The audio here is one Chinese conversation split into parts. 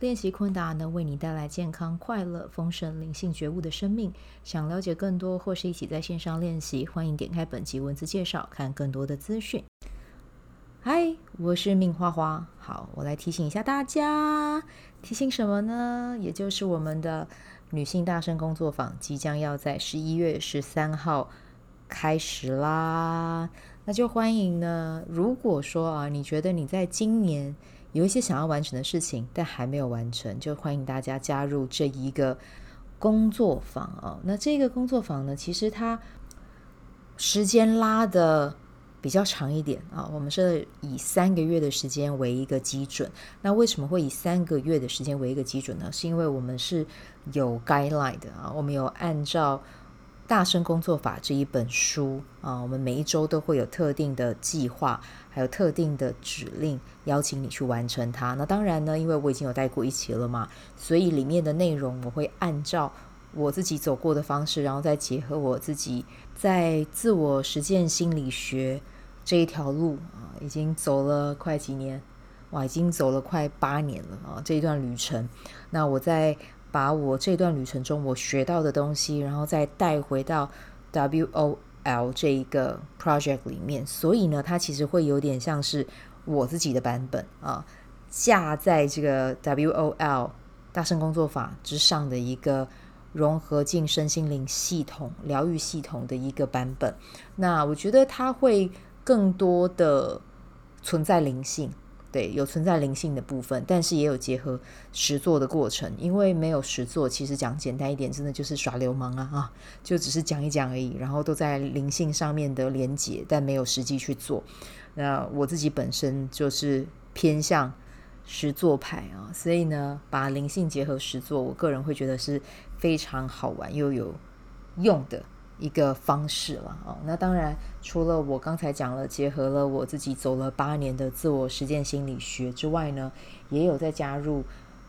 练习昆达能为你带来健康、快乐、丰盛、灵性觉悟的生命。想了解更多或是一起在线上练习，欢迎点开本集文字介绍，看更多的资讯。嗨，我是命花花。好，我来提醒一下大家，提醒什么呢？也就是我们的女性大声工作坊即将要在十一月十三号开始啦。那就欢迎呢。如果说啊，你觉得你在今年有一些想要完成的事情，但还没有完成，就欢迎大家加入这一个工作坊啊。那这个工作坊呢，其实它时间拉得比较长一点啊。我们是以三个月的时间为一个基准。那为什么会以三个月的时间为一个基准呢？是因为我们是有 guideline 的啊，我们有按照。大声工作法这一本书啊，我们每一周都会有特定的计划，还有特定的指令，邀请你去完成它。那当然呢，因为我已经有带过一期了嘛，所以里面的内容我会按照我自己走过的方式，然后再结合我自己在自我实践心理学这一条路啊，已经走了快几年，哇，已经走了快八年了啊，这一段旅程。那我在。把我这段旅程中我学到的东西，然后再带回到 WOL 这一个 project 里面，所以呢，它其实会有点像是我自己的版本啊，架在这个 WOL 大声工作法之上的一个融合进身心灵系统、疗愈系统的一个版本。那我觉得它会更多的存在灵性。对，有存在灵性的部分，但是也有结合实作的过程。因为没有实作，其实讲简单一点，真的就是耍流氓啊啊！就只是讲一讲而已，然后都在灵性上面的连结，但没有实际去做。那我自己本身就是偏向实作派啊，所以呢，把灵性结合实作，我个人会觉得是非常好玩又有用的。一个方式了啊，那当然除了我刚才讲了，结合了我自己走了八年的自我实践心理学之外呢，也有在加入《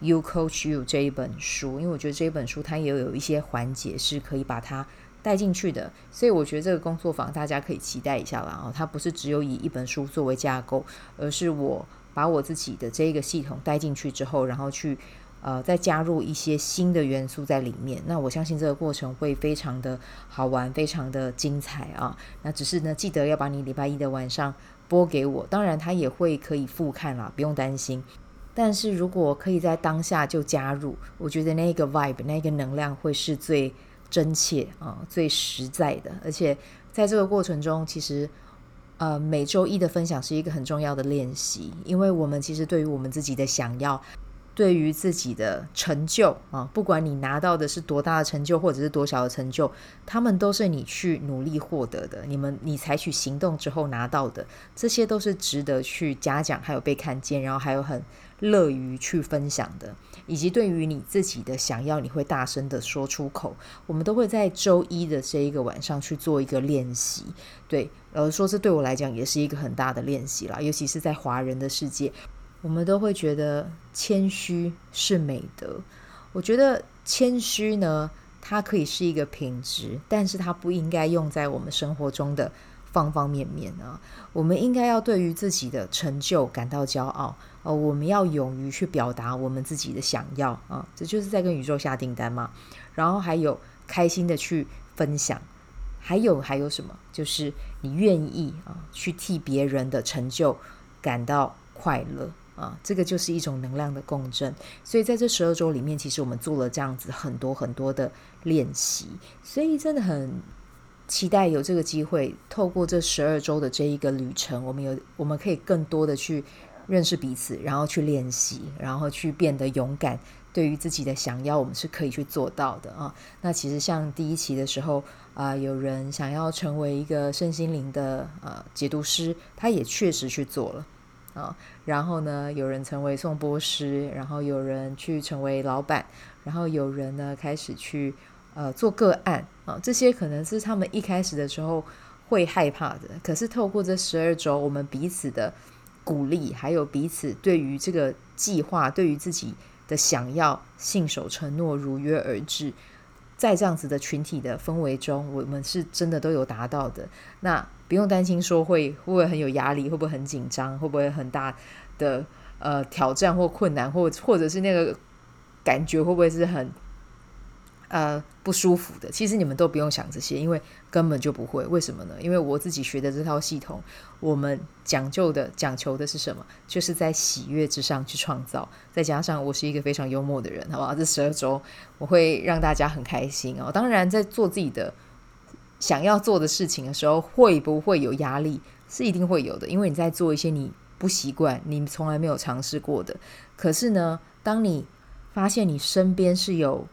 You Coach You》这一本书，因为我觉得这一本书它也有一些环节是可以把它带进去的，所以我觉得这个工作坊大家可以期待一下了啊，它不是只有以一本书作为架构，而是我把我自己的这一个系统带进去之后，然后去。呃，再加入一些新的元素在里面，那我相信这个过程会非常的好玩，非常的精彩啊。那只是呢，记得要把你礼拜一的晚上播给我，当然他也会可以复看啦，不用担心。但是如果可以在当下就加入，我觉得那个 vibe，那个能量会是最真切啊，最实在的。而且在这个过程中，其实呃，每周一的分享是一个很重要的练习，因为我们其实对于我们自己的想要。对于自己的成就啊，不管你拿到的是多大的成就，或者是多小的成就，他们都是你去努力获得的。你们你采取行动之后拿到的，这些都是值得去嘉奖，还有被看见，然后还有很乐于去分享的。以及对于你自己的想要，你会大声的说出口。我们都会在周一的这一个晚上去做一个练习。对，呃，说这对我来讲也是一个很大的练习啦，尤其是在华人的世界。我们都会觉得谦虚是美德。我觉得谦虚呢，它可以是一个品质，但是它不应该用在我们生活中的方方面面啊。我们应该要对于自己的成就感到骄傲哦。我们要勇于去表达我们自己的想要啊，这就是在跟宇宙下订单嘛。然后还有开心的去分享，还有还有什么？就是你愿意啊，去替别人的成就感到快乐。啊，这个就是一种能量的共振，所以在这十二周里面，其实我们做了这样子很多很多的练习，所以真的很期待有这个机会，透过这十二周的这一个旅程，我们有我们可以更多的去认识彼此，然后去练习，然后去变得勇敢，对于自己的想要，我们是可以去做到的啊。那其实像第一期的时候啊，有人想要成为一个身心灵的呃解读师，他也确实去做了。啊，然后呢，有人成为颂钵师，然后有人去成为老板，然后有人呢开始去呃做个案啊，这些可能是他们一开始的时候会害怕的。可是透过这十二周，我们彼此的鼓励，还有彼此对于这个计划，对于自己的想要信守承诺，如约而至。在这样子的群体的氛围中，我们是真的都有达到的。那不用担心说会会不会很有压力，会不会很紧张，会不会很大的呃挑战或困难，或或者是那个感觉会不会是很。呃，不舒服的，其实你们都不用想这些，因为根本就不会。为什么呢？因为我自己学的这套系统，我们讲究的、讲求的是什么？就是在喜悦之上去创造。再加上我是一个非常幽默的人，好不好？这十二周我会让大家很开心哦。当然，在做自己的想要做的事情的时候，会不会有压力？是一定会有的，因为你在做一些你不习惯、你从来没有尝试过的。可是呢，当你发现你身边是有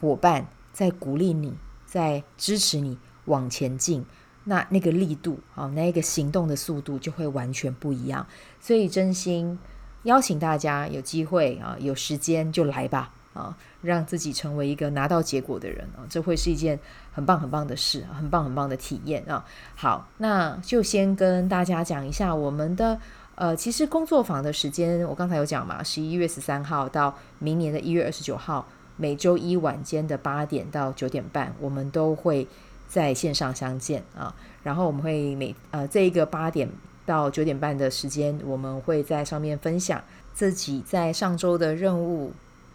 伙伴在鼓励你，在支持你往前进，那那个力度啊，那个行动的速度就会完全不一样。所以真心邀请大家有机会啊，有时间就来吧啊，让自己成为一个拿到结果的人啊，这会是一件很棒很棒的事，很棒很棒的体验啊。好，那就先跟大家讲一下我们的呃，其实工作坊的时间，我刚才有讲嘛，十一月十三号到明年的一月二十九号。每周一晚间的八点到九点半，我们都会在线上相见啊。然后我们会每呃这一个八点到九点半的时间，我们会在上面分享自己在上周的任务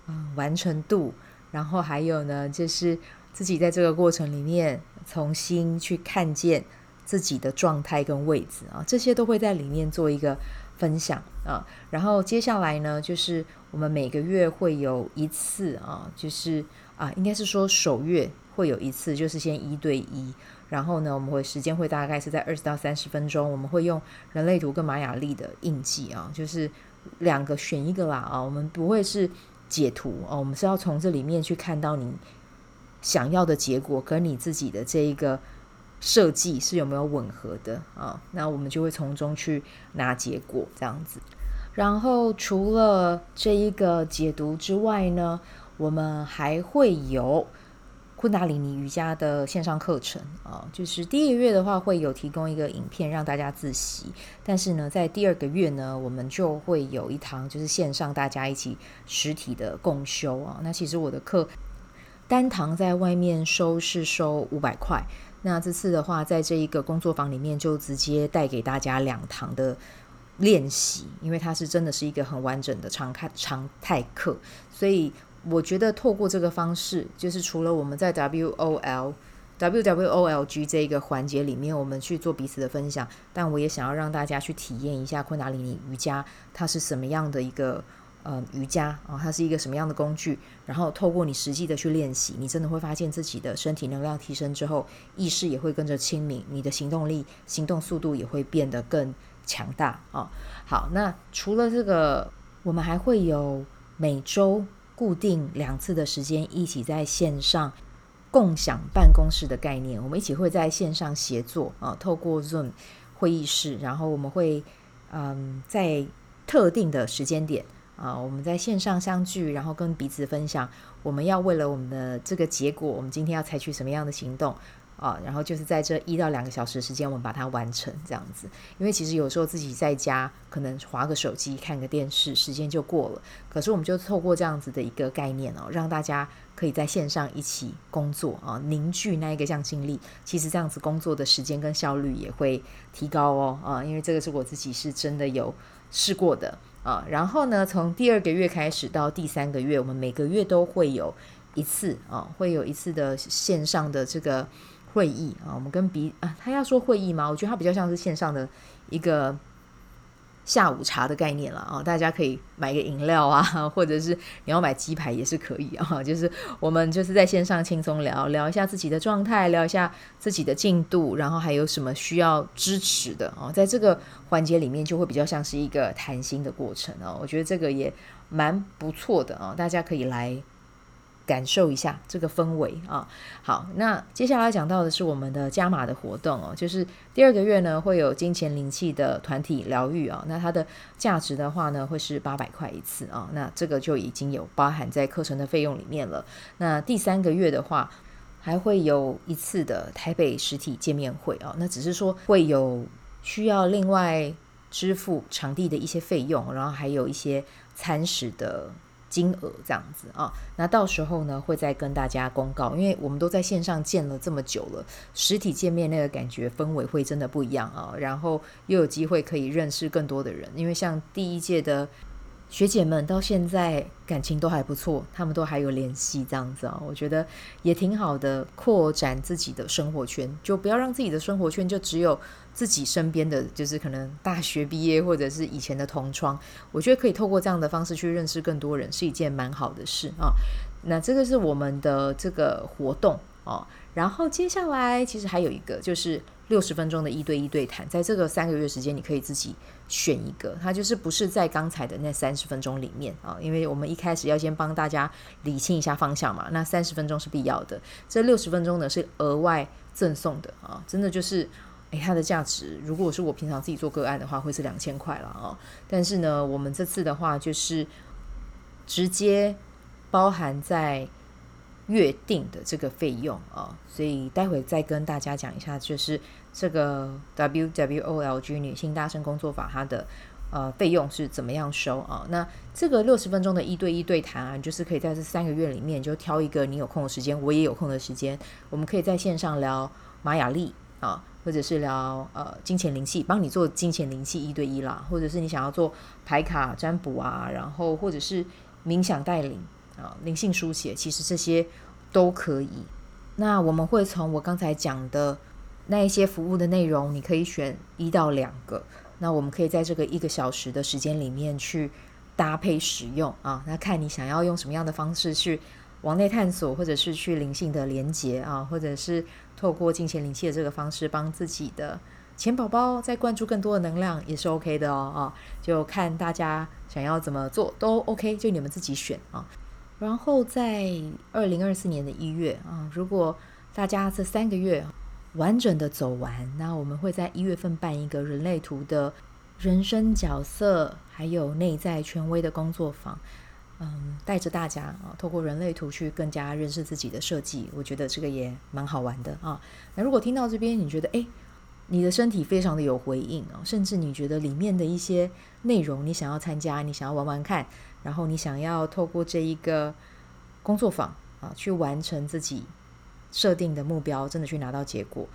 啊完成度，然后还有呢，就是自己在这个过程里面重新去看见自己的状态跟位置啊，这些都会在里面做一个。分享啊，然后接下来呢，就是我们每个月会有一次啊，就是啊，应该是说首月会有一次，就是先一对一，然后呢，我们会时间会大概是在二十到三十分钟，我们会用人类图跟玛雅历的印记啊，就是两个选一个啦啊，我们不会是解图哦，我们是要从这里面去看到你想要的结果跟你自己的这一个。设计是有没有吻合的啊？那我们就会从中去拿结果这样子。然后除了这一个解读之外呢，我们还会有昆达里尼瑜伽的线上课程啊。就是第一个月的话会有提供一个影片让大家自习，但是呢，在第二个月呢，我们就会有一堂就是线上大家一起实体的共修啊。那其实我的课单堂在外面收是收五百块。那这次的话，在这一个工作坊里面，就直接带给大家两堂的练习，因为它是真的是一个很完整的常态常态课，所以我觉得透过这个方式，就是除了我们在 W O L W W O L G 这一个环节里面，我们去做彼此的分享，但我也想要让大家去体验一下昆达里尼瑜伽，它是什么样的一个。呃，瑜伽啊、它是一个什么样的工具？然后透过你实际的去练习，你真的会发现自己的身体能量提升之后，意识也会跟着清明，你的行动力、行动速度也会变得更强大啊、好，那除了这个，我们还会有每周固定两次的时间，一起在线上共享办公室的概念。我们一起会在线上协作啊，透过 Zoom 会议室，然后我们会嗯，在特定的时间点。啊，我们在线上相聚，然后跟彼此分享，我们要为了我们的这个结果，我们今天要采取什么样的行动啊？然后就是在这一到两个小时时间，我们把它完成这样子。因为其实有时候自己在家可能划个手机、看个电视，时间就过了。可是我们就透过这样子的一个概念哦，让大家可以在线上一起工作啊，凝聚那一个向心力。其实这样子工作的时间跟效率也会提高哦啊，因为这个是我自己是真的有试过的。啊，然后呢，从第二个月开始到第三个月，我们每个月都会有一次啊，会有一次的线上的这个会议啊。我们跟彼啊，他要说会议吗？我觉得他比较像是线上的一个。下午茶的概念了啊，大家可以买个饮料啊，或者是你要买鸡排也是可以啊。就是我们就是在线上轻松聊聊一下自己的状态，聊一下自己的进度，然后还有什么需要支持的啊，在这个环节里面就会比较像是一个谈心的过程啊。我觉得这个也蛮不错的啊，大家可以来感受一下这个氛围啊。好，那接下来讲到的是我们的加码的活动哦，就是第二个月呢会有金钱灵气的团体疗愈啊，那它的价值的话呢会是八百块一次啊，那这个就已经有包含在课程的费用里面了。那第三个月的话还会有一次的台北实体见面会啊，那只是说会有需要另外支付场地的一些费用，然后还有一些餐食的。金额这样子啊，那到时候呢会再跟大家公告，因为我们都在线上见了这么久了，实体见面那个感觉氛围会真的不一样啊，然后又有机会可以认识更多的人，因为像第一届的。学姐们到现在感情都还不错，他们都还有联系这样子啊，我觉得也挺好的，扩展自己的生活圈，就不要让自己的生活圈就只有自己身边的就是可能大学毕业或者是以前的同窗，我觉得可以透过这样的方式去认识更多人，是一件蛮好的事啊。那这个是我们的这个活动啊，然后接下来其实还有一个就是。六十分钟的一对一对谈，在这个三个月时间，你可以自己选一个，它就是不是在刚才的那三十分钟里面啊，因为我们一开始要先帮大家理清一下方向嘛，那三十分钟是必要的，这六十分钟呢是额外赠送的啊，真的就是，诶，它的价值，如果是我平常自己做个案的话，会是两千块了啊，但是呢，我们这次的话就是直接包含在。约定的这个费用啊，所以待会再跟大家讲一下，就是这个 WWOLG 女性大声工作法它的呃费用是怎么样收啊？那这个六十分钟的一对一对谈啊，就是可以在这三个月里面就挑一个你有空的时间，我也有空的时间，我们可以在线上聊玛雅历啊，或者是聊呃金钱灵气，帮你做金钱灵气一对一啦，或者是你想要做牌卡占卜啊，然后或者是冥想带领。啊，灵性书写其实这些都可以。那我们会从我刚才讲的那一些服务的内容，你可以选一到两个。那我们可以在这个一个小时的时间里面去搭配使用啊。那看你想要用什么样的方式去往内探索，或者是去灵性的连接啊，或者是透过金钱灵气的这个方式，帮自己的钱宝宝再灌注更多的能量，也是 OK 的哦。啊，就看大家想要怎么做都 OK，就你们自己选啊。然后在二零二四年的一月啊，如果大家这三个月完整的走完，那我们会在一月份办一个人类图的人生角色还有内在权威的工作坊，嗯，带着大家啊，透过人类图去更加认识自己的设计，我觉得这个也蛮好玩的啊。那如果听到这边，你觉得诶，你的身体非常的有回应啊，甚至你觉得里面的一些内容你想要参加，你想要玩玩看。然后你想要透过这一个工作坊啊，去完成自己设定的目标，真的去拿到结果，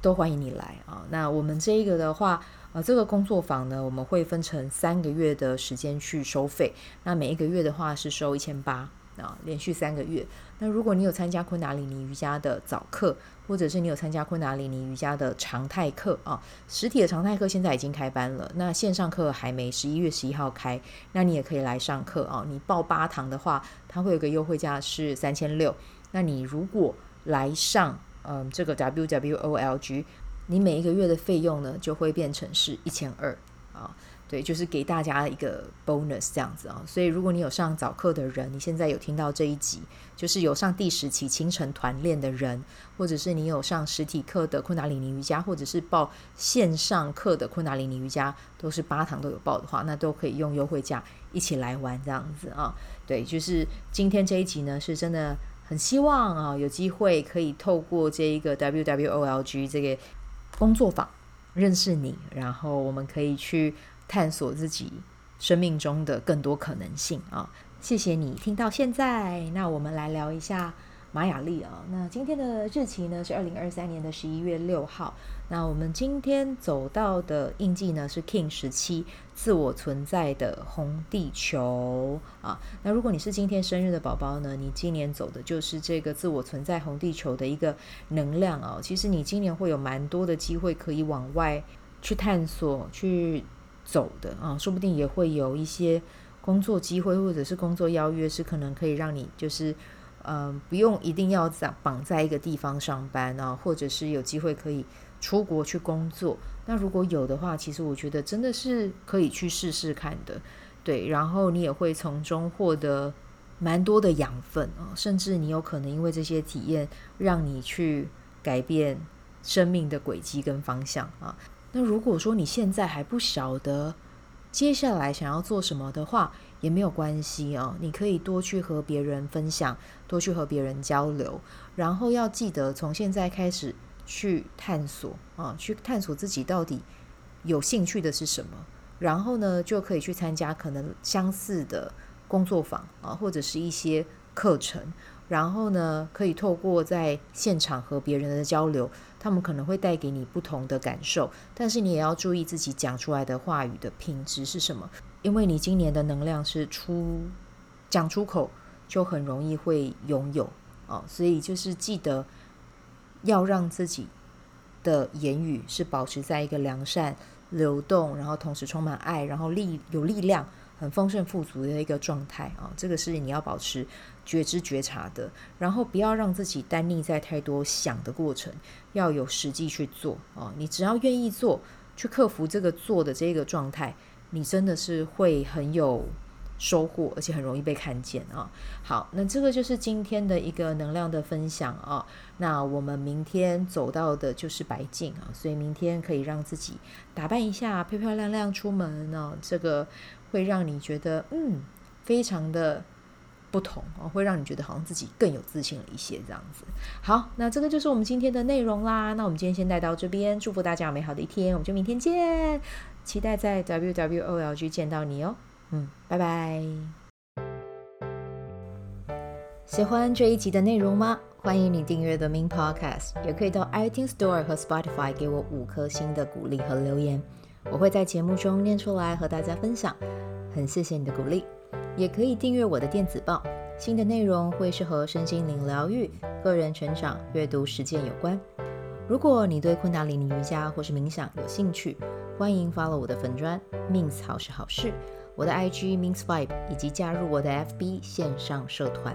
都欢迎你来啊。那我们这一个的话，呃，这个工作坊呢，我们会分成三个月的时间去收费。那每一个月的话是收一千八。啊，连续三个月。那如果你有参加昆达里尼瑜伽的早课，或者是你有参加昆达里尼瑜伽的常态课啊，实体的常态课现在已经开班了，那线上课还没，十一月十一号开，那你也可以来上课啊。你报八堂的话，它会有个优惠价是三千六。那你如果来上，嗯，这个 WWOLG，你每一个月的费用呢，就会变成是一千二啊。对，就是给大家一个 bonus 这样子啊，所以如果你有上早课的人，你现在有听到这一集，就是有上第十期清晨团练的人，或者是你有上实体课的昆达里尼瑜伽，或者是报线上课的昆达里尼瑜伽，都是八堂都有报的话，那都可以用优惠价一起来玩这样子啊。对，就是今天这一集呢，是真的很希望啊，有机会可以透过这一个 WWOLG 这个工作坊认识你，然后我们可以去。探索自己生命中的更多可能性啊！谢谢你听到现在，那我们来聊一下玛雅历啊。那今天的日期呢是二零二三年的十一月六号。那我们今天走到的印记呢是 King 十七，自我存在的红地球啊。那如果你是今天生日的宝宝呢，你今年走的就是这个自我存在红地球的一个能量啊。其实你今年会有蛮多的机会可以往外去探索，去。走的啊，说不定也会有一些工作机会，或者是工作邀约，是可能可以让你就是，呃，不用一定要在绑在一个地方上班啊，或者是有机会可以出国去工作。那如果有的话，其实我觉得真的是可以去试试看的，对。然后你也会从中获得蛮多的养分啊，甚至你有可能因为这些体验，让你去改变生命的轨迹跟方向啊。那如果说你现在还不晓得接下来想要做什么的话，也没有关系啊，你可以多去和别人分享，多去和别人交流，然后要记得从现在开始去探索啊，去探索自己到底有兴趣的是什么，然后呢，就可以去参加可能相似的工作坊啊，或者是一些课程，然后呢，可以透过在现场和别人的交流，他们可能会带给你不同的感受，但是你也要注意自己讲出来的话语的品质是什么。因为你今年的能量是出讲出口就很容易会拥有哦，所以就是记得要让自己的言语是保持在一个良善、流动，然后同时充满爱，然后力有力量、很丰盛富足的一个状态啊。这个是你要保持觉知觉察的，然后不要让自己单立在太多想的过程，要有实际去做啊。你只要愿意做，去克服这个做的这个状态。你真的是会很有收获，而且很容易被看见啊！好，那这个就是今天的一个能量的分享啊。那我们明天走到的就是白镜啊，所以明天可以让自己打扮一下，漂漂亮亮出门呢。这个会让你觉得嗯，非常的不同啊，会让你觉得好像自己更有自信了一些这样子。好，那这个就是我们今天的内容啦。那我们今天先带到这边，祝福大家有美好的一天，我们就明天见。期待在 WWOLG 见到你哦，嗯，拜拜。喜欢这一集的内容吗？欢迎你订阅 The Min Podcast，也可以到 iTunes Store 和 Spotify 给我五颗星的鼓励和留言，我会在节目中念出来和大家分享。很谢谢你的鼓励，也可以订阅我的电子报，新的内容会是和身心灵疗愈、个人成长、阅读实践有关。如果你对昆达里尼瑜伽或是冥想有兴趣，欢迎 follow 我的粉砖 means 好是好事，我的 IG means Vibe，以及加入我的 FB 线上社团。